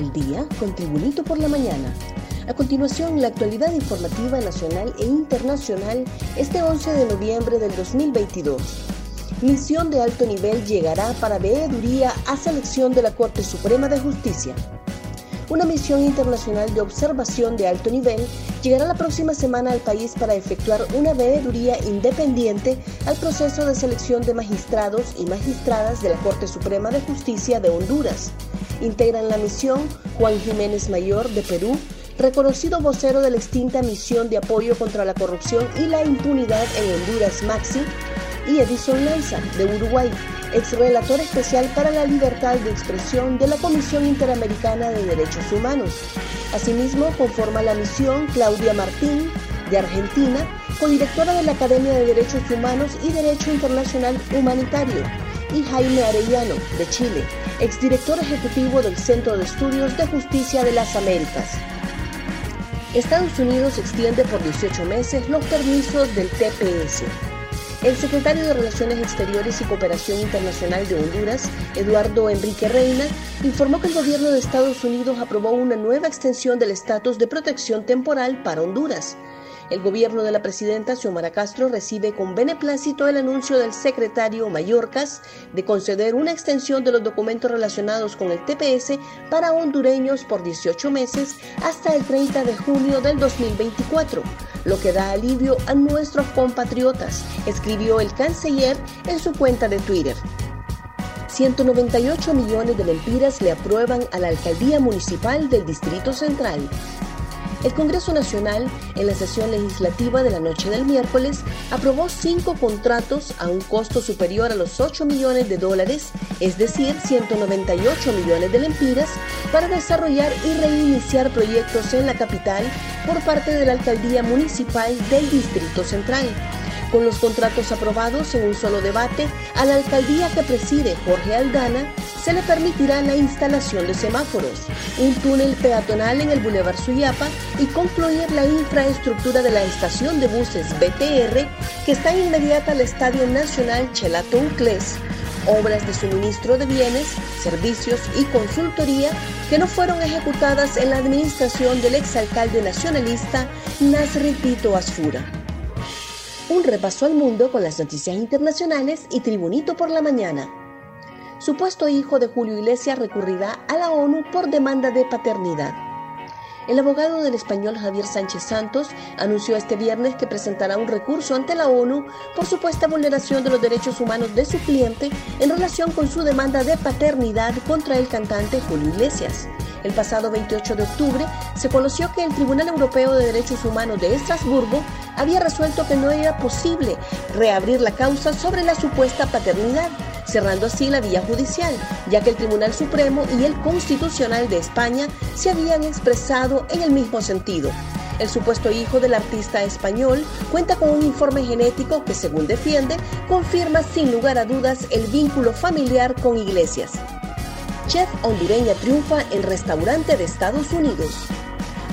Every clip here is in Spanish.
al día con Tribunito por la Mañana. A continuación, la actualidad informativa nacional e internacional este 11 de noviembre del 2022. Misión de alto nivel llegará para veeduría a selección de la Corte Suprema de Justicia. Una misión internacional de observación de alto nivel llegará la próxima semana al país para efectuar una veeduría independiente al proceso de selección de magistrados y magistradas de la Corte Suprema de Justicia de Honduras. Integran la misión Juan Jiménez Mayor de Perú, reconocido vocero de la extinta misión de apoyo contra la corrupción y la impunidad en Honduras Maxi, y Edison Lanza de Uruguay, ex relator especial para la libertad de expresión de la Comisión Interamericana de Derechos Humanos. Asimismo, conforma la misión Claudia Martín, de Argentina, codirectora de la Academia de Derechos Humanos y Derecho Internacional Humanitario, y Jaime Arellano, de Chile, exdirector ejecutivo del Centro de Estudios de Justicia de las Américas. Estados Unidos extiende por 18 meses los permisos del TPS. El secretario de Relaciones Exteriores y Cooperación Internacional de Honduras, Eduardo Enrique Reina, informó que el gobierno de Estados Unidos aprobó una nueva extensión del estatus de protección temporal para Honduras. El gobierno de la presidenta Xiomara Castro recibe con beneplácito el anuncio del secretario Mallorcas de conceder una extensión de los documentos relacionados con el TPS para hondureños por 18 meses hasta el 30 de junio del 2024, lo que da alivio a nuestros compatriotas, escribió el canciller en su cuenta de Twitter. 198 millones de lempiras le aprueban a la alcaldía municipal del Distrito Central. El Congreso Nacional, en la sesión legislativa de la noche del miércoles, aprobó cinco contratos a un costo superior a los 8 millones de dólares, es decir, 198 millones de lempiras, para desarrollar y reiniciar proyectos en la capital por parte de la Alcaldía Municipal del Distrito Central. Con los contratos aprobados en un solo debate, a la alcaldía que preside Jorge Aldana se le permitirá la instalación de semáforos, un túnel peatonal en el Boulevard Suyapa y concluir la infraestructura de la estación de buses BTR que está inmediata al Estadio Nacional Chelato Uclés, obras de suministro de bienes, servicios y consultoría que no fueron ejecutadas en la administración del exalcalde nacionalista Nasri Tito Asfura. Un repaso al mundo con las noticias internacionales y Tribunito por la mañana. Supuesto hijo de Julio Iglesias recurrirá a la ONU por demanda de paternidad. El abogado del español Javier Sánchez Santos anunció este viernes que presentará un recurso ante la ONU por supuesta vulneración de los derechos humanos de su cliente en relación con su demanda de paternidad contra el cantante Julio Iglesias. El pasado 28 de octubre se conoció que el Tribunal Europeo de Derechos Humanos de Estrasburgo había resuelto que no era posible reabrir la causa sobre la supuesta paternidad, cerrando así la vía judicial, ya que el Tribunal Supremo y el Constitucional de España se habían expresado en el mismo sentido. El supuesto hijo del artista español cuenta con un informe genético que, según defiende, confirma sin lugar a dudas el vínculo familiar con Iglesias chef hondureña triunfa en restaurante de Estados Unidos.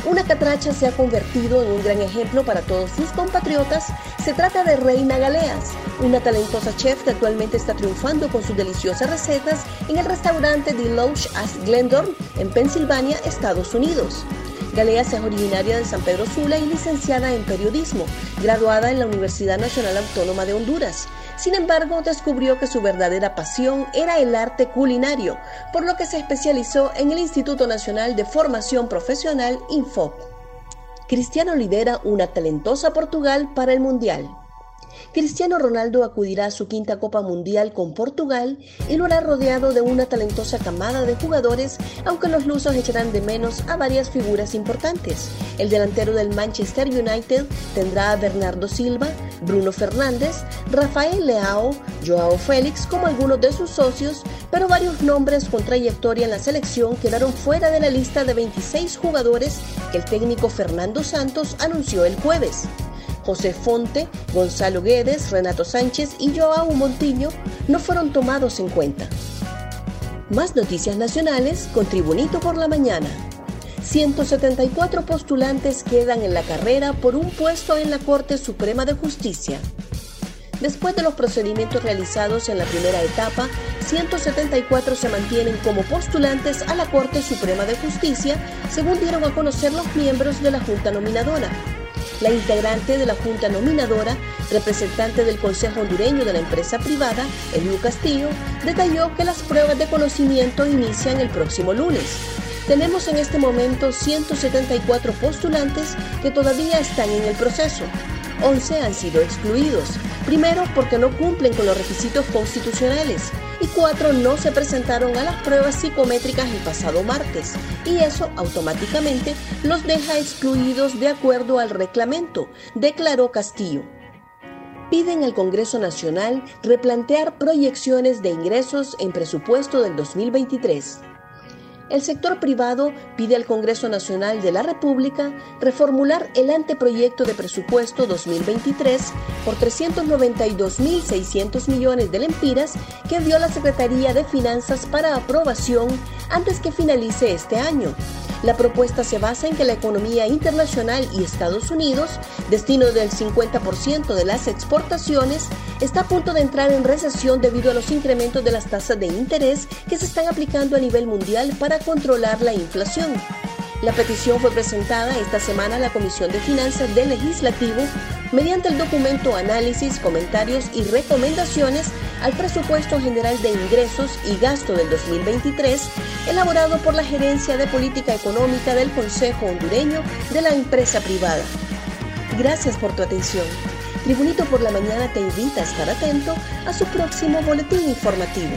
Una catracha se ha convertido en un gran ejemplo para todos sus compatriotas. Se trata de Reina Galeas, una talentosa chef que actualmente está triunfando con sus deliciosas recetas en el restaurante The Lodge at Glendorf en Pensilvania, Estados Unidos. Galeas es originaria de San Pedro Sula y licenciada en periodismo, graduada en la Universidad Nacional Autónoma de Honduras. Sin embargo, descubrió que su verdadera pasión era el arte culinario, por lo que se especializó en el Instituto Nacional de Formación Profesional Infop. Cristiano lidera una talentosa Portugal para el Mundial. Cristiano Ronaldo acudirá a su quinta Copa Mundial con Portugal y lo hará rodeado de una talentosa camada de jugadores, aunque los lusos echarán de menos a varias figuras importantes. El delantero del Manchester United tendrá a Bernardo Silva, Bruno Fernández, Rafael Leao, Joao Félix como algunos de sus socios, pero varios nombres con trayectoria en la selección quedaron fuera de la lista de 26 jugadores que el técnico Fernando Santos anunció el jueves. José Fonte, Gonzalo Guedes, Renato Sánchez y Joao Montiño no fueron tomados en cuenta. Más noticias nacionales con Tribunito por la Mañana. 174 postulantes quedan en la carrera por un puesto en la Corte Suprema de Justicia. Después de los procedimientos realizados en la primera etapa, 174 se mantienen como postulantes a la Corte Suprema de Justicia, según dieron a conocer los miembros de la Junta Nominadora. La integrante de la Junta Nominadora, representante del Consejo Hondureño de la empresa privada, Eliu Castillo, detalló que las pruebas de conocimiento inician el próximo lunes. Tenemos en este momento 174 postulantes que todavía están en el proceso. 11 han sido excluidos. Primero, porque no cumplen con los requisitos constitucionales y cuatro no se presentaron a las pruebas psicométricas el pasado martes y eso automáticamente los deja excluidos de acuerdo al reglamento, declaró Castillo. Piden al Congreso Nacional replantear proyecciones de ingresos en presupuesto del 2023. El sector privado pide al Congreso Nacional de la República reformular el anteproyecto de presupuesto 2023 por 392.600 millones de lempiras que envió la Secretaría de Finanzas para aprobación antes que finalice este año. La propuesta se basa en que la economía internacional y Estados Unidos, destino del 50% de las exportaciones, está a punto de entrar en recesión debido a los incrementos de las tasas de interés que se están aplicando a nivel mundial para controlar la inflación. La petición fue presentada esta semana a la Comisión de Finanzas del Legislativo mediante el documento Análisis, Comentarios y Recomendaciones al Presupuesto General de Ingresos y Gasto del 2023, elaborado por la Gerencia de Política Económica del Consejo Hondureño de la Empresa Privada. Gracias por tu atención. Tribunito por la Mañana te invita a estar atento a su próximo boletín informativo.